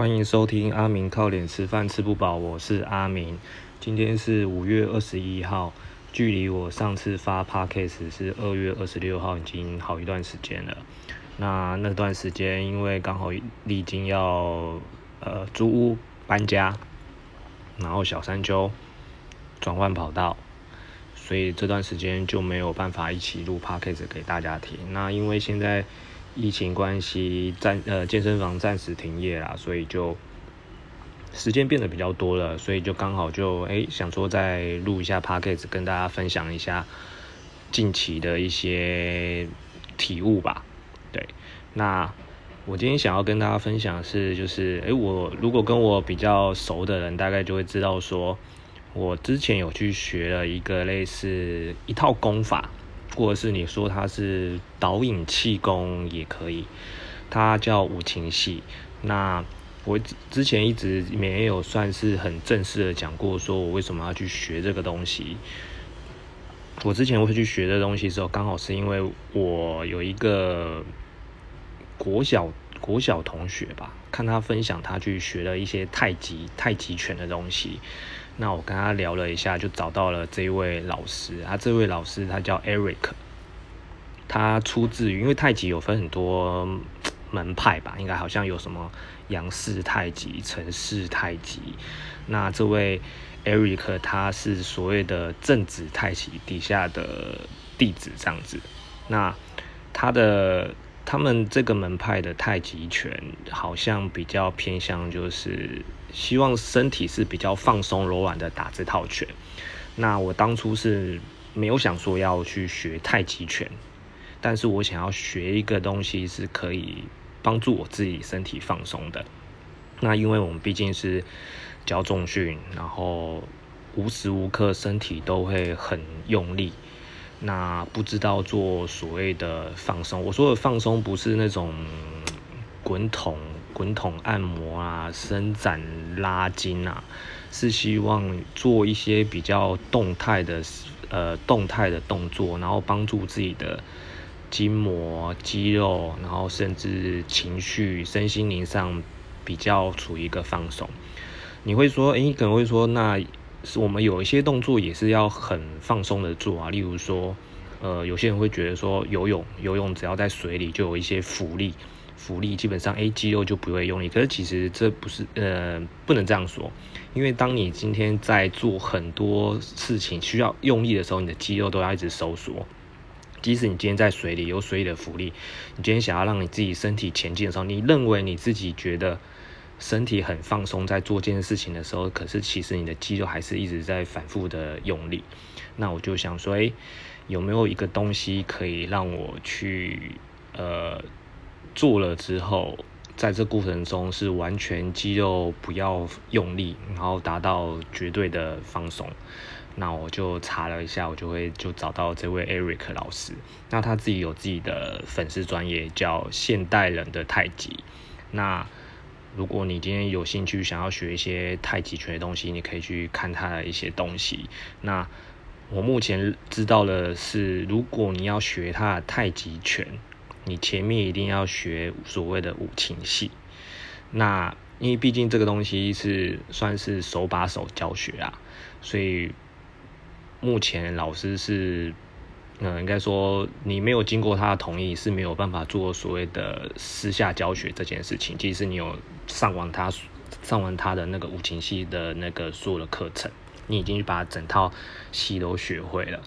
欢迎收听阿明靠脸吃饭吃不饱，我是阿明。今天是五月二十一号，距离我上次发 podcast 是二月二十六号，已经好一段时间了。那那段时间因为刚好历经要呃租屋搬家，然后小山丘转换跑道，所以这段时间就没有办法一起录 podcast 给大家听。那因为现在。疫情关系暂呃健身房暂时停业啦，所以就时间变得比较多了，所以就刚好就哎想说再录一下 podcast 跟大家分享一下近期的一些体悟吧。对，那我今天想要跟大家分享是，就是哎我如果跟我比较熟的人，大概就会知道说，我之前有去学了一个类似一套功法。或者是你说它是导引气功也可以，它叫五禽戏。那我之前一直没有算是很正式的讲过，说我为什么要去学这个东西。我之前会去学这东西的时候，刚好是因为我有一个国小国小同学吧，看他分享他去学了一些太极太极拳的东西。那我跟他聊了一下，就找到了这位老师。他这位老师他叫 Eric，他出自于因为太极有分很多门派吧，应该好像有什么杨氏太极、陈氏太极。那这位 Eric 他是所谓的正子太极底下的弟子这样子。那他的他们这个门派的太极拳好像比较偏向就是。希望身体是比较放松柔软的打这套拳。那我当初是没有想说要去学太极拳，但是我想要学一个东西是可以帮助我自己身体放松的。那因为我们毕竟是教重训，然后无时无刻身体都会很用力，那不知道做所谓的放松。我说的放松不是那种滚筒。滚筒按摩啊，伸展拉筋啊，是希望做一些比较动态的呃动态的动作，然后帮助自己的筋膜、肌肉，然后甚至情绪、身心灵上比较处于一个放松。你会说，诶，可能会说，那是我们有一些动作也是要很放松的做啊，例如说，呃，有些人会觉得说，游泳，游泳只要在水里就有一些浮力。浮力基本上，A 肌肉就不会用力。可是其实这不是，呃，不能这样说。因为当你今天在做很多事情需要用力的时候，你的肌肉都要一直收缩。即使你今天在水里有水里的浮力，你今天想要让你自己身体前进的时候，你认为你自己觉得身体很放松，在做这件事情的时候，可是其实你的肌肉还是一直在反复的用力。那我就想说，诶，有没有一个东西可以让我去，呃？做了之后，在这过程中是完全肌肉不要用力，然后达到绝对的放松。那我就查了一下，我就会就找到这位 Eric 老师。那他自己有自己的粉丝专业，叫现代人的太极。那如果你今天有兴趣想要学一些太极拳的东西，你可以去看他的一些东西。那我目前知道的是，如果你要学他的太极拳。你前面一定要学所谓的五禽戏，那因为毕竟这个东西是算是手把手教学啊，所以目前老师是，嗯，应该说你没有经过他的同意是没有办法做所谓的私下教学这件事情。即使你有上完他上完他的那个五禽戏的那个所有的课程，你已经把整套戏都学会了，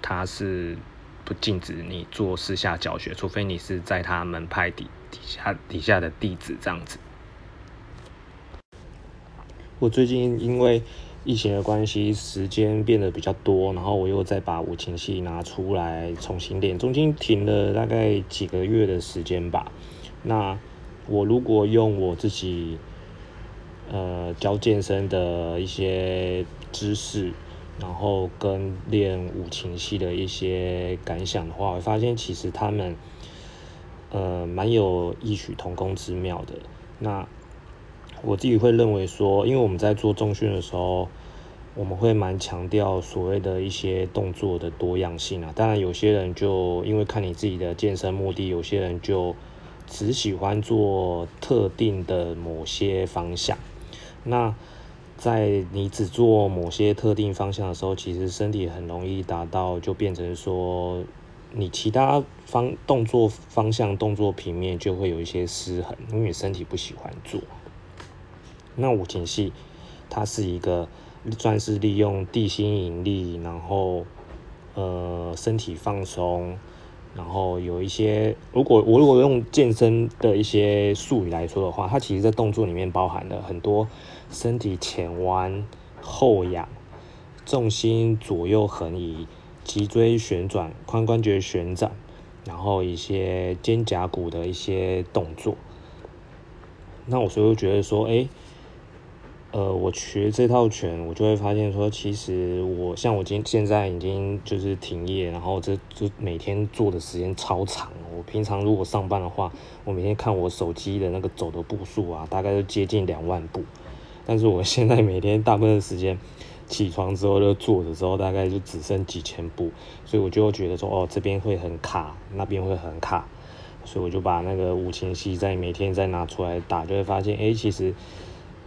他是。不禁止你做私下教学，除非你是在他门派底底下底下的弟子这样子。我最近因为疫情的关系，时间变得比较多，然后我又再把五禽戏拿出来重新练，中间停了大概几个月的时间吧。那我如果用我自己呃教健身的一些知识。然后跟练五禽戏的一些感想的话，我发现其实他们，呃，蛮有异曲同工之妙的。那我自己会认为说，因为我们在做重训的时候，我们会蛮强调所谓的一些动作的多样性啊。当然，有些人就因为看你自己的健身目的，有些人就只喜欢做特定的某些方向。那在你只做某些特定方向的时候，其实身体很容易达到，就变成说你其他方动作方向、动作平面就会有一些失衡，因为身体不喜欢做。那五禽戏它是一个算是利用地心引力，然后呃身体放松。然后有一些，如果我如果用健身的一些术语来说的话，它其实在动作里面包含了很多身体前弯、后仰、重心左右横移、脊椎旋转、髋关节旋转，然后一些肩胛骨的一些动作。那我所以觉得说，哎。呃，我学这套拳，我就会发现说，其实我像我今现在已经就是停业，然后这就每天做的时间超长。我平常如果上班的话，我每天看我手机的那个走的步数啊，大概都接近两万步。但是我现在每天大部分时间起床之后就做的时候，大概就只剩几千步，所以我就觉得说，哦，这边会很卡，那边会很卡，所以我就把那个五禽戏再每天再拿出来打，就会发现，哎，其实。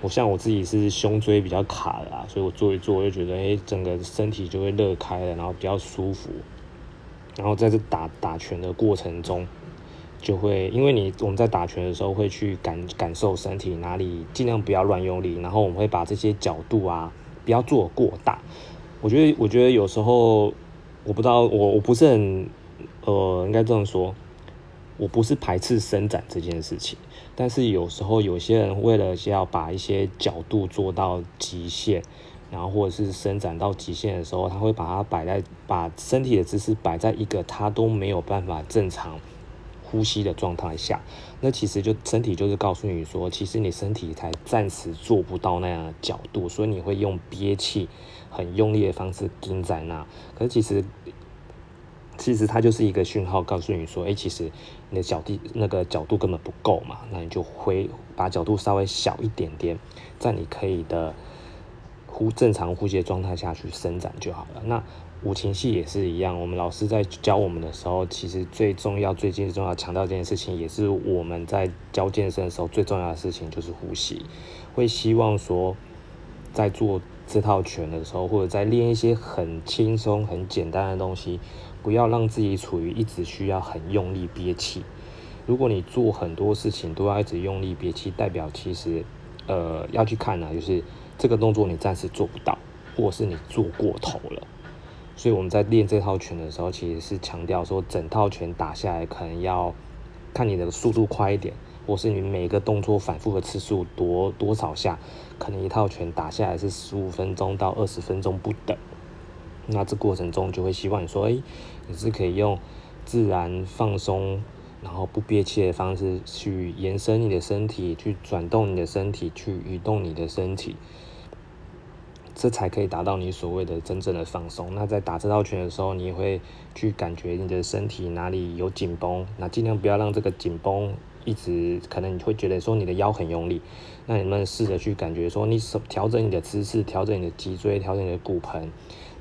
我像我自己是胸椎比较卡的啊，所以我做一做，我就觉得，哎，整个身体就会乐开了，然后比较舒服。然后在这打打拳的过程中，就会因为你我们在打拳的时候会去感感受身体哪里，尽量不要乱用力，然后我们会把这些角度啊不要做过大。我觉得，我觉得有时候我不知道，我我不是很，呃，应该这样说。我不是排斥伸展这件事情，但是有时候有些人为了要把一些角度做到极限，然后或者是伸展到极限的时候，他会把它摆在把身体的姿势摆在一个他都没有办法正常呼吸的状态下，那其实就身体就是告诉你说，其实你身体才暂时做不到那样的角度，所以你会用憋气很用力的方式盯在那，可是其实。其实它就是一个讯号，告诉你说，哎，其实你的脚地那个角度根本不够嘛，那你就回把角度稍微小一点点，在你可以的呼正常呼吸的状态下去伸展就好了。那五禽戏也是一样，我们老师在教我们的时候，其实最重要、最最重要强调这件事情，也是我们在教健身的时候最重要的事情，就是呼吸。会希望说，在做这套拳的时候，或者在练一些很轻松、很简单的东西。不要让自己处于一直需要很用力憋气。如果你做很多事情都要一直用力憋气，代表其实，呃，要去看呢，就是这个动作你暂时做不到，或是你做过头了。所以我们在练这套拳的时候，其实是强调说，整套拳打下来可能要看你的速度快一点，或是你每个动作反复的次数多多少下，可能一套拳打下来是十五分钟到二十分钟不等。那这过程中就会希望你说，哎，你是可以用自然放松，然后不憋气的方式去延伸你的身体，去转动你的身体，去移动你的身体，这才可以达到你所谓的真正的放松。那在打这套拳的时候，你也会去感觉你的身体哪里有紧绷，那尽量不要让这个紧绷一直，可能你会觉得说你的腰很用力，那你们试着去感觉说，你手调整你的姿势，调整你的脊椎，调整你的骨盆。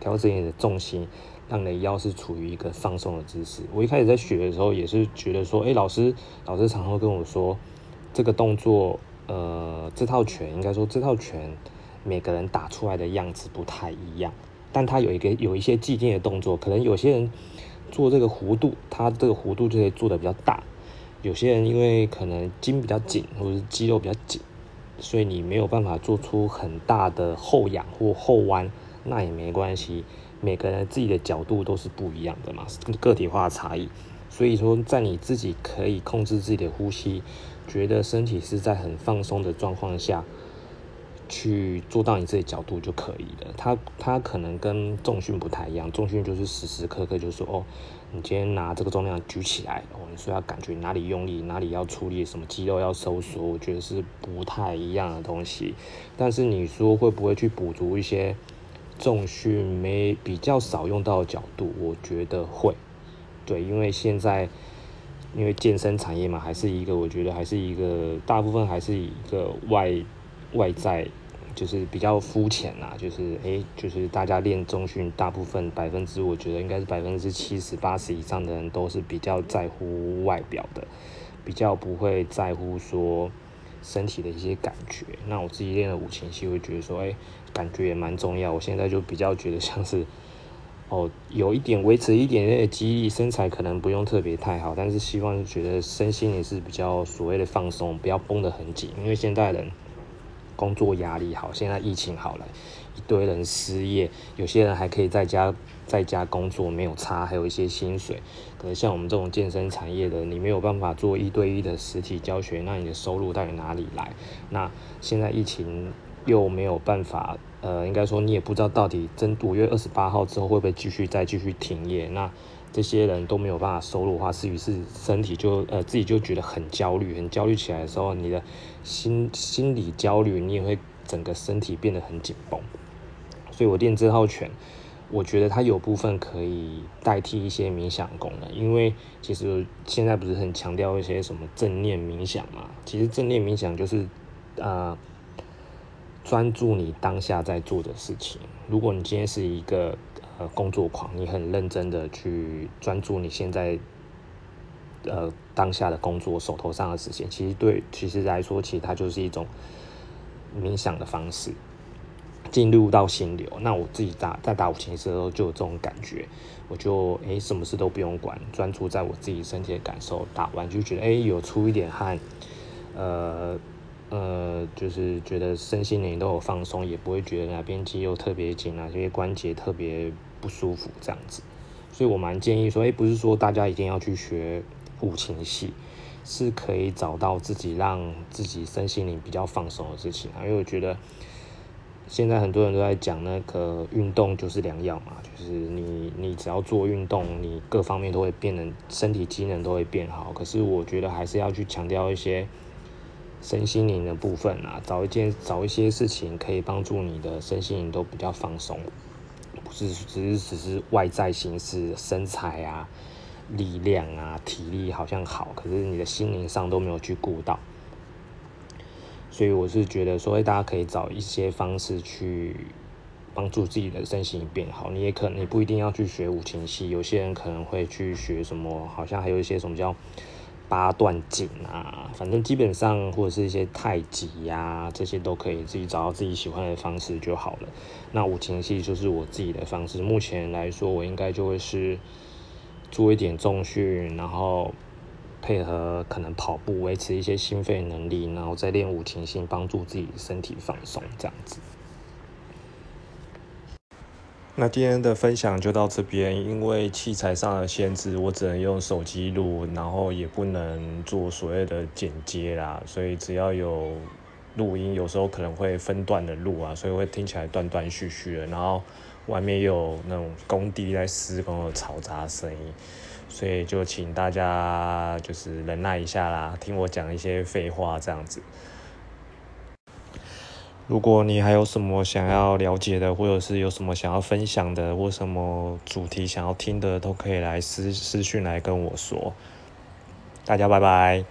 调整你的重心，让你的腰是处于一个放松的姿势。我一开始在学的时候，也是觉得说，哎，老师，老师常会跟我说，这个动作，呃，这套拳，应该说这套拳，每个人打出来的样子不太一样，但他有一个有一些既定的动作，可能有些人做这个弧度，他这个弧度就可以做的比较大；有些人因为可能筋比较紧，或者是肌肉比较紧，所以你没有办法做出很大的后仰或后弯。那也没关系，每个人自己的角度都是不一样的嘛，个体化的差异。所以说，在你自己可以控制自己的呼吸，觉得身体是在很放松的状况下，去做到你自己角度就可以了。它它可能跟重训不太一样，重训就是时时刻刻就说哦，你今天拿这个重量举起来，哦，你说要感觉哪里用力，哪里要出力，什么肌肉要收缩，我觉得是不太一样的东西。但是你说会不会去补足一些？重训没比较少用到的角度，我觉得会，对，因为现在因为健身产业嘛，还是一个我觉得还是一个大部分还是以一个外外在，就是比较肤浅啦，就是诶，就是大家练中训，大部分百分之我觉得应该是百分之七十八十以上的人都是比较在乎外表的，比较不会在乎说身体的一些感觉。那我自己练了五禽戏，会觉得说，哎，感觉也蛮重要。我现在就比较觉得像是。哦，有一点维持一点点的肌力，身材可能不用特别太好，但是希望觉得身心也是比较所谓的放松，不要绷得很紧。因为现代人工作压力好，现在疫情好了，一堆人失业，有些人还可以在家在家工作，没有差，还有一些薪水。可能像我们这种健身产业的，你没有办法做一对一的实体教学，那你的收入到底哪里来？那现在疫情又没有办法。呃，应该说你也不知道到底真五月二十八号之后会不会继续再继续停业，那这些人都没有办法收入的话，是于是身体就呃自己就觉得很焦虑，很焦虑起来的时候，你的心心理焦虑，你也会整个身体变得很紧绷。所以我练这套拳，我觉得它有部分可以代替一些冥想功能，因为其实现在不是很强调一些什么正念冥想嘛，其实正念冥想就是呃。专注你当下在做的事情。如果你今天是一个呃工作狂，你很认真的去专注你现在呃当下的工作手头上的事情，其实对其实来说，其实它就是一种冥想的方式，进入到心流。那我自己打在打五禽式的时候就有这种感觉，我就诶什么事都不用管，专注在我自己身体的感受，打完就觉得诶有出一点汗，呃。呃，就是觉得身心灵都有放松，也不会觉得哪边肌肉特别紧，哪些关节特别不舒服这样子。所以我蛮建议说，哎，不是说大家一定要去学五禽戏，是可以找到自己让自己身心灵比较放松的事情啊。因为我觉得现在很多人都在讲那个运动就是良药嘛，就是你你只要做运动，你各方面都会变得身体机能都会变好。可是我觉得还是要去强调一些。身心灵的部分啊，找一件找一些事情可以帮助你的身心灵都比较放松，不是只是只是外在形式身材啊、力量啊、体力好像好，可是你的心灵上都没有去顾到，所以我是觉得说，大家可以找一些方式去帮助自己的身形变好。你也可能你不一定要去学五禽戏，有些人可能会去学什么，好像还有一些什么叫。八段锦啊，反正基本上或者是一些太极呀，这些都可以自己找到自己喜欢的方式就好了。那五禽戏就是我自己的方式，目前来说我应该就会是做一点重训，然后配合可能跑步维持一些心肺能力，然后再练五禽戏，帮助自己身体放松这样子。那今天的分享就到这边，因为器材上的限制，我只能用手机录，然后也不能做所谓的剪接啦，所以只要有录音，有时候可能会分段的录啊，所以会听起来断断续续的，然后外面有那种工地在施工的嘈杂声音，所以就请大家就是忍耐一下啦，听我讲一些废话这样子。如果你还有什么想要了解的，或者是有什么想要分享的，或什么主题想要听的，都可以来私私讯来跟我说。大家拜拜。